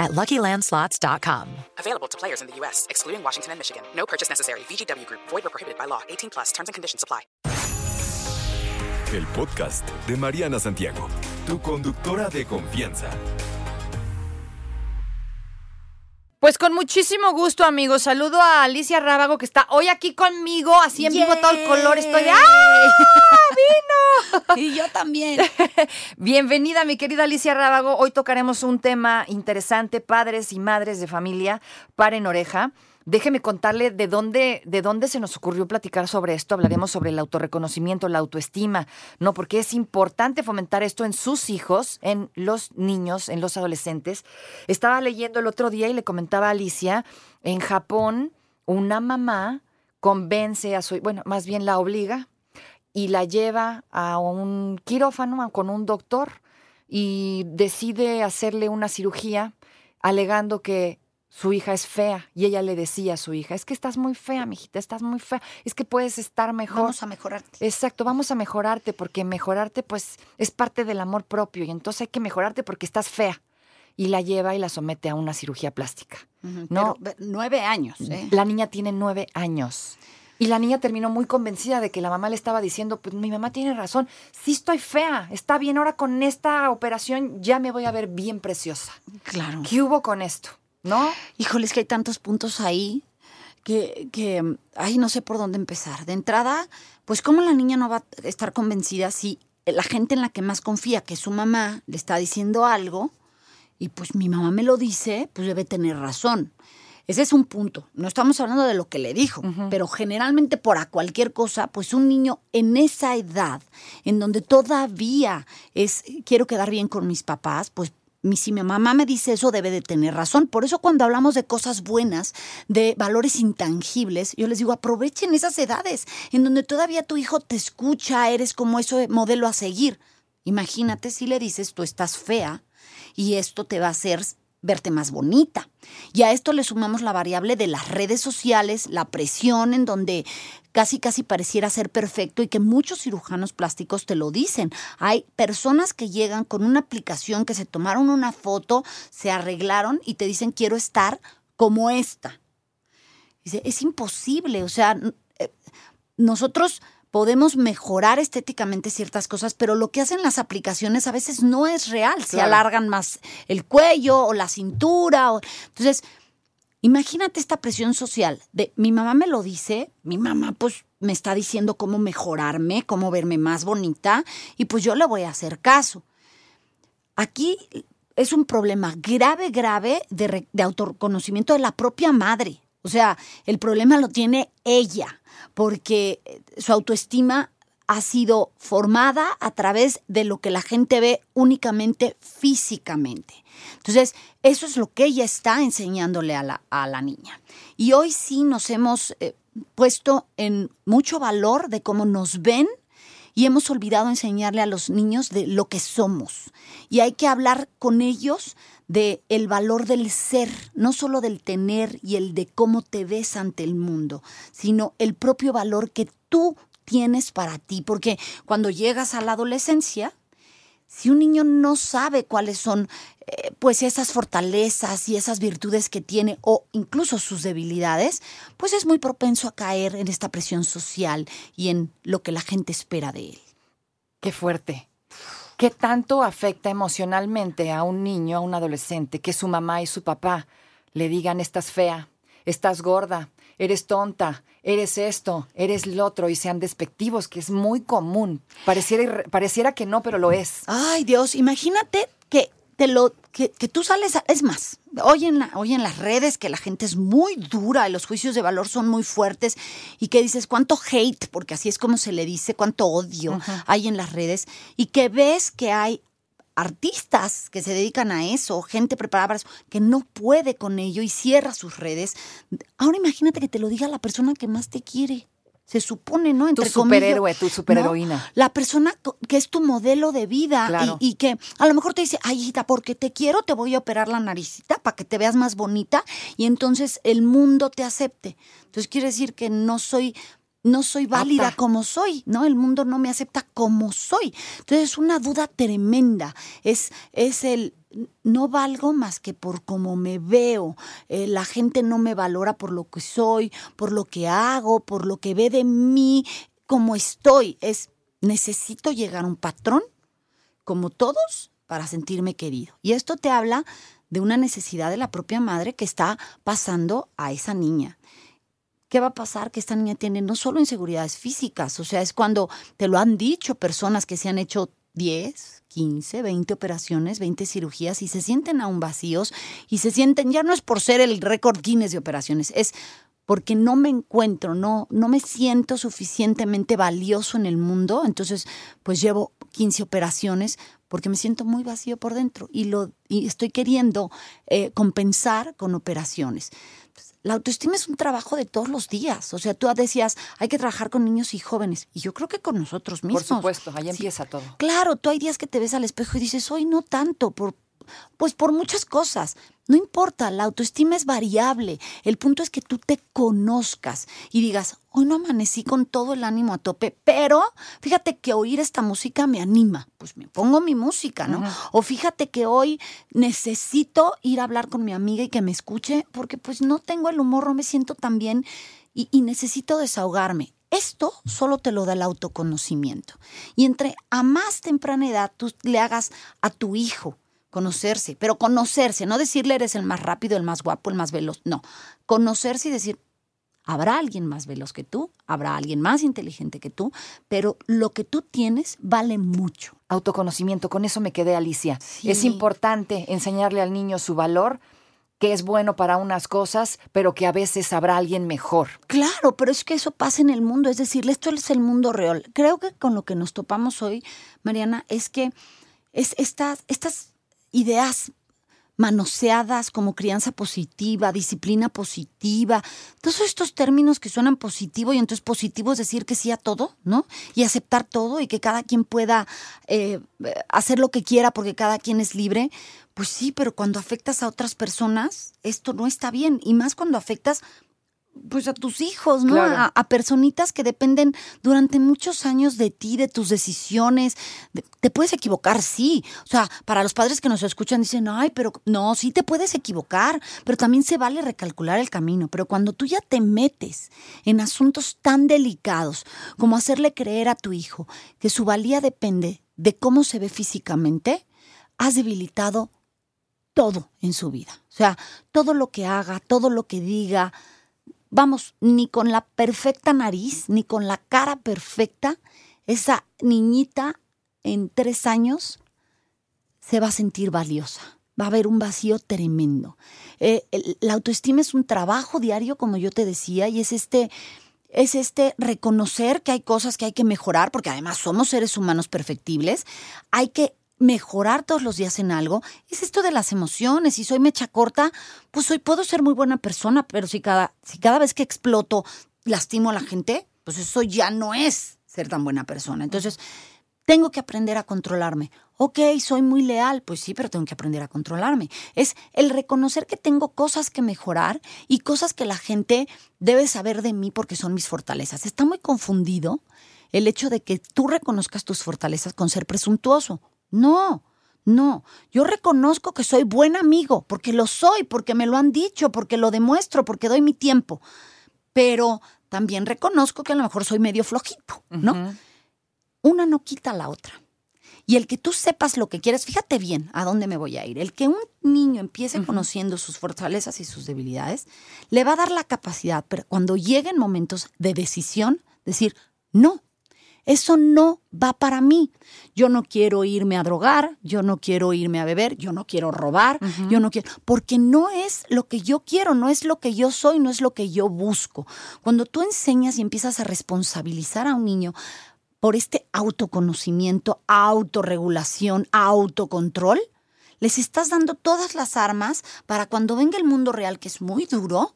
at LuckyLandSlots.com. Available to players in the U.S., excluding Washington and Michigan. No purchase necessary. VGW Group. Void or prohibited by law. 18 plus. Terms and conditions apply. El podcast de Mariana Santiago, tu conductora de confianza. Pues con muchísimo gusto, amigos. Saludo a Alicia Rábago, que está hoy aquí conmigo, así en vivo todo el color. Estoy de ¡Ah! ¡Vino! Y yo también. Bienvenida, mi querida Alicia Rábago. Hoy tocaremos un tema interesante, padres y madres de familia. Paren oreja. Déjeme contarle de dónde, de dónde se nos ocurrió platicar sobre esto. Hablaremos sobre el autorreconocimiento, la autoestima, ¿no? Porque es importante fomentar esto en sus hijos, en los niños, en los adolescentes. Estaba leyendo el otro día y le comentaba a Alicia, en Japón, una mamá convence a su, bueno, más bien la obliga y la lleva a un quirófano con un doctor y decide hacerle una cirugía alegando que su hija es fea y ella le decía a su hija, es que estás muy fea, mijita, estás muy fea, es que puedes estar mejor. Vamos a mejorarte. Exacto, vamos a mejorarte porque mejorarte pues es parte del amor propio y entonces hay que mejorarte porque estás fea. Y la lleva y la somete a una cirugía plástica. ¿no? Pero, nueve años, ¿eh? La niña tiene nueve años. Y la niña terminó muy convencida de que la mamá le estaba diciendo, pues mi mamá tiene razón, sí estoy fea, está bien, ahora con esta operación ya me voy a ver bien preciosa. Claro. ¿Qué hubo con esto? ¿No? Híjole, es que hay tantos puntos ahí que, que, ay, no sé por dónde empezar. De entrada, pues cómo la niña no va a estar convencida si la gente en la que más confía, que su mamá, le está diciendo algo, y pues mi mamá me lo dice, pues debe tener razón. Ese es un punto. No estamos hablando de lo que le dijo, pero generalmente por a cualquier cosa, pues un niño en esa edad, en donde todavía es quiero quedar bien con mis papás, pues si mi mamá me dice eso, debe de tener razón. Por eso cuando hablamos de cosas buenas, de valores intangibles, yo les digo, aprovechen esas edades en donde todavía tu hijo te escucha, eres como ese modelo a seguir. Imagínate si le dices, tú estás fea y esto te va a hacer verte más bonita. Y a esto le sumamos la variable de las redes sociales, la presión en donde casi casi pareciera ser perfecto y que muchos cirujanos plásticos te lo dicen. Hay personas que llegan con una aplicación que se tomaron una foto, se arreglaron y te dicen quiero estar como esta. Dice, es imposible, o sea, eh, nosotros podemos mejorar estéticamente ciertas cosas, pero lo que hacen las aplicaciones a veces no es real. Se Claro. alargan más el cuello o la cintura. o- Entonces, imagínate esta presión social de mi mamá me lo dice, mi mamá pues me está diciendo cómo mejorarme, cómo verme más bonita, y pues yo le voy a hacer caso. Aquí es un problema grave, grave de, de autoconocimiento de la propia madre. O sea, el problema lo tiene ella, porque eh, su autoestima ha sido formada a través de lo que la gente ve únicamente físicamente. Entonces, eso es lo que ella está enseñándole a la, a la niña. Y hoy sí nos hemos eh, puesto en mucho valor de cómo nos ven y hemos olvidado enseñarle a los niños de lo que somos. Y hay que hablar con ellos de el valor del ser, no solo del tener y el de cómo te ves ante el mundo, sino el propio valor que tú tienes para ti, porque cuando llegas a la adolescencia, si un niño no sabe cuáles son eh, pues esas fortalezas y esas virtudes que tiene o incluso sus debilidades, pues es muy propenso a caer en esta presión social y en lo que la gente espera de él. Qué fuerte. ¿Qué tanto afecta emocionalmente a un niño, a un adolescente, que su mamá y su papá le digan estás fea, estás gorda, eres tonta, eres esto, eres lo otro y sean despectivos, que es muy común. Pareciera, pareciera que no, pero lo es. Ay, Dios, imagínate que te lo que, que tú sales, a- es más, hoy en, la, hoy en las redes que la gente es muy dura y los juicios de valor son muy fuertes y que dices cuánto hate, porque así es como se le dice, cuánto odio hay en las redes y que ves que hay artistas que se dedican a eso, gente preparada para eso, que no puede con ello y cierra sus redes. Ahora imagínate que te lo diga la persona que más te quiere. se supone, ¿no? Tu Entre comillas, superhéroe, tu ¿no? superheroína. La persona que es tu modelo de vida Claro. y, y que a lo mejor te dice, ay, hijita, porque te quiero, te voy a operar la naricita para que te veas más bonita y entonces el mundo te acepte. Entonces quiere decir que no soy no soy válida como soy, ¿no? El mundo no me acepta como soy. Entonces es una duda tremenda. Es, es el no valgo más que por cómo me veo. Eh, la gente no me valora por lo que soy, por lo que hago, por lo que ve de mí, como estoy. Es necesito llegar a un patrón, como todos, para sentirme querido. Y esto te habla de una necesidad de la propia madre que está pasando a esa niña. ¿Qué va a pasar? Que esta niña tiene no solo inseguridades físicas, o sea, es cuando te lo han dicho personas que se han hecho 10, 15, 20 operaciones, 20 cirugías y se sienten aún vacíos y se sienten, ya no es por ser el récord Guinness de operaciones, es porque no me encuentro, no, no me siento suficientemente valioso en el mundo, entonces pues llevo 15 operaciones porque me siento muy vacío por dentro y, lo, y estoy queriendo eh, compensar con operaciones. La autoestima es un trabajo de todos los días. O sea, tú decías, hay que trabajar con niños y jóvenes. Y yo creo que con nosotros mismos. Por supuesto, ahí Sí. empieza todo. Claro, tú hay días que te ves al espejo y dices, hoy no tanto, por, pues por muchas cosas. No importa, la autoestima es variable. El punto es que tú te conozcas y digas, hoy no amanecí con todo el ánimo a tope, pero fíjate que oír esta música me anima. Pues me pongo mi música, ¿no? O fíjate que hoy necesito ir a hablar con mi amiga y que me escuche porque pues no tengo el humor, no me siento tan bien y, y necesito desahogarme. Esto solo te lo da el autoconocimiento. Y entre a más temprana edad tú le hagas a tu hijo conocerse, pero conocerse, no decirle eres el más rápido, el más guapo, el más veloz, no, conocerse y decir, habrá alguien más veloz que tú, habrá alguien más inteligente que tú, pero lo que tú tienes vale mucho. Autoconocimiento, con eso me quedé, Alicia. Sí. Es importante enseñarle al niño su valor, que es bueno para unas cosas, pero que a veces habrá alguien mejor. Claro, pero es que eso pasa en el mundo, es decir, esto es el mundo real. Creo que con lo que nos topamos hoy, Mariana, es que es estas, estas ideas manoseadas como crianza positiva, disciplina positiva, todos estos términos que suenan positivo y entonces positivo es decir que sí a todo, ¿no? Y aceptar todo y que cada quien pueda eh, hacer lo que quiera porque cada quien es libre. Pues sí, pero cuando afectas a otras personas, esto no está bien. Y más cuando afectas pues a tus hijos, ¿no? Claro. A, a personitas que dependen durante muchos años de ti, de tus decisiones. De- te puedes equivocar, sí. O sea, para los padres que nos escuchan dicen, ay, pero no, sí te puedes equivocar, pero también se vale recalcular el camino. Pero cuando tú ya te metes en asuntos tan delicados como hacerle creer a tu hijo que su valía depende de cómo se ve físicamente, has debilitado todo en su vida. O sea, todo lo que haga, todo lo que diga, vamos, ni con la perfecta nariz, ni con la cara perfecta, esa niñita en tres años se va a sentir valiosa. Va a haber un vacío tremendo. Eh, la autoestima es un trabajo diario, como yo te decía, y es este, es este reconocer que hay cosas que hay que mejorar, porque además somos seres humanos perfectibles. Hay que mejorar todos los días en algo. Es esto de las emociones. Si soy mecha corta, pues hoy puedo ser muy buena persona, pero si cada, si cada vez que exploto lastimo a la gente, pues eso ya no es ser tan buena persona. Entonces, tengo que aprender a controlarme. Ok, soy muy leal, pues sí, pero tengo que aprender a controlarme. Es el reconocer que tengo cosas que mejorar y cosas que la gente debe saber de mí porque son mis fortalezas. Está muy confundido el hecho de que tú reconozcas tus fortalezas con ser presuntuoso. No, no. Yo reconozco que soy buen amigo, porque lo soy, porque me lo han dicho, porque lo demuestro, porque doy mi tiempo. Pero también reconozco que a lo mejor soy medio flojito, ¿no? Una no quita la otra. Y el que tú sepas lo que quieres, fíjate bien a dónde me voy a ir. El que un niño empiece conociendo sus fortalezas y sus debilidades, le va a dar la capacidad, pero cuando lleguen momentos de decisión, decir, no, eso no va para mí. Yo no quiero irme a drogar, yo no quiero irme a beber, yo no quiero robar, yo no quiero, porque no es lo que yo quiero, no es lo que yo soy, no es lo que yo busco. Cuando tú enseñas y empiezas a responsabilizar a un niño por este autoconocimiento, autorregulación, autocontrol, les estás dando todas las armas para cuando venga el mundo real, que es muy duro,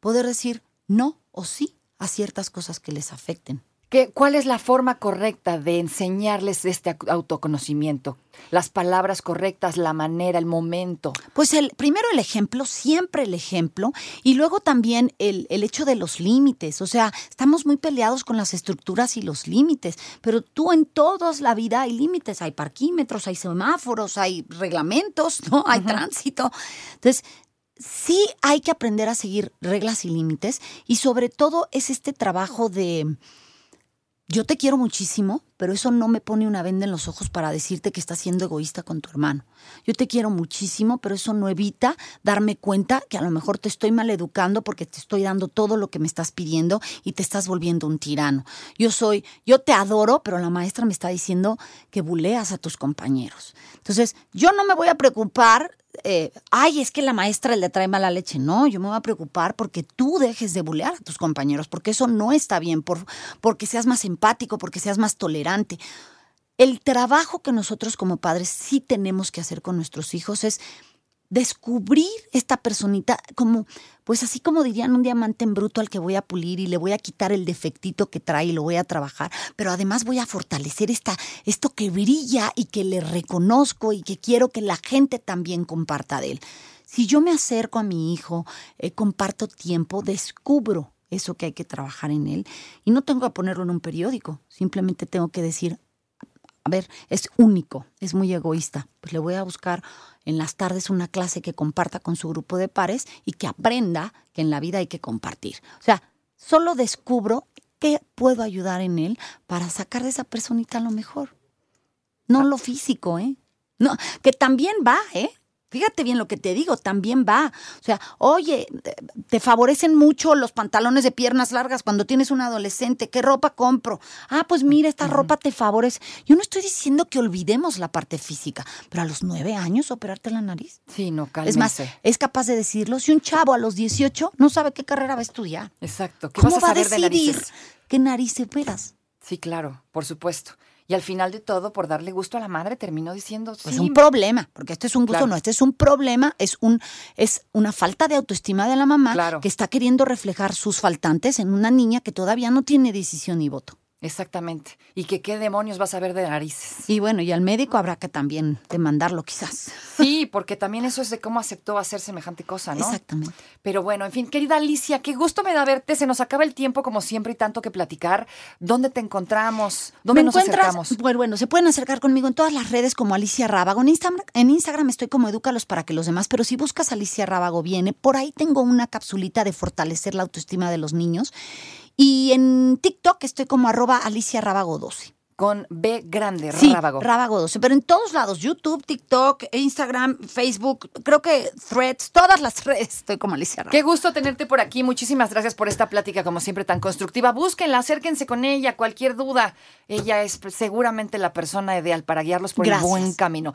poder decir no o sí a ciertas cosas que les afecten. ¿Qué, ¿Cuál es la forma correcta de enseñarles este au- autoconocimiento? Las palabras correctas, la manera, el momento. Pues el, primero el ejemplo, siempre el ejemplo, y luego también el, el hecho de los límites. O sea, estamos muy peleados con las estructuras y los límites, pero tú en toda la vida hay límites, hay parquímetros, hay semáforos, hay reglamentos, ¿no? Hay tránsito. Entonces, sí hay que aprender a seguir reglas y límites, y sobre todo es este trabajo de yo te quiero muchísimo, pero eso no me pone una venda en los ojos para decirte que estás siendo egoísta con tu hermano. Yo te quiero muchísimo, pero eso no evita darme cuenta que a lo mejor te estoy maleducando porque te estoy dando todo lo que me estás pidiendo y te estás volviendo un tirano. Yo soy, yo te adoro, pero la maestra me está diciendo que buleas a tus compañeros. Entonces, yo no me voy a preocupar eh, ay, es que la maestra le trae mala leche. No, yo me voy a preocupar porque tú dejes de bulear a tus compañeros, porque eso no está bien, por, porque seas más empático, porque seas más tolerante. El trabajo que nosotros como padres sí tenemos que hacer con nuestros hijos es descubrir esta personita como, pues así como dirían un diamante en bruto al que voy a pulir y le voy a quitar el defectito que trae y lo voy a trabajar, pero además voy a fortalecer esta, esto que brilla y que le reconozco y que quiero que la gente también comparta de él. Si yo me acerco a mi hijo, eh, comparto tiempo, descubro eso que hay que trabajar en él y no tengo que ponerlo en un periódico, simplemente tengo que decir, a ver, es único, es muy egoísta. Pues le voy a buscar en las tardes una clase que comparta con su grupo de pares y que aprenda que en la vida hay que compartir. O sea, solo descubro qué puedo ayudar en él para sacar de esa personita lo mejor. No lo físico, ¿eh? No, que también va, ¿eh? Fíjate bien lo que te digo, también va. O sea, oye, te favorecen mucho los pantalones de piernas largas cuando tienes un adolescente. ¿Qué ropa compro? Ah, pues mira, esta ropa te favorece. Yo no estoy diciendo que olvidemos la parte física, pero a los nueve años operarte la nariz. Sí, no, Es cálmense. más, es capaz de decirlo. Si un chavo a los 18 no sabe qué carrera va a estudiar, Exacto. ¿Qué ¿cómo vas a va a saber de decidir narices? qué nariz operas? Sí, claro, por supuesto. Y al final de todo, por darle gusto a la madre, terminó diciendo, Pues sí, un problema, porque este es un gusto, Claro. no, este es un problema, es un es una falta de autoestima de la mamá Claro. que está queriendo reflejar sus faltantes en una niña que todavía no tiene decisión ni voto. Exactamente. Y que qué demonios vas a ver de narices. Y bueno, y al médico habrá que también demandarlo quizás. Sí, porque también eso es de cómo aceptó hacer semejante cosa, ¿no? Exactamente. Pero bueno, en fin, querida Alicia, qué gusto me da verte. Se nos acaba el tiempo como siempre y tanto que platicar. ¿Dónde te encontramos? ¿Dónde Me nos encuentras, acercamos? Bueno, bueno, se pueden acercar conmigo en todas las redes como Alicia Rábago. En Instagram, en Instagram estoy como Edúcalos para que los demás, pero si buscas Alicia Rábago viene. Por ahí tengo una capsulita de fortalecer la autoestima de los niños. Y en TikTok estoy como arroba Alicia Rábago 12. Con B grande, Sí, rábago. Rábago 12. Pero en todos lados, YouTube, TikTok, Instagram, Facebook, creo que Threads, todas las redes estoy como Alicia Rábago. Qué gusto tenerte por aquí. Muchísimas gracias por esta plática, como siempre, tan constructiva. Búsquenla, acérquense con ella. Cualquier duda, ella es seguramente la persona ideal para guiarlos por Gracias. el buen camino.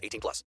18 plus.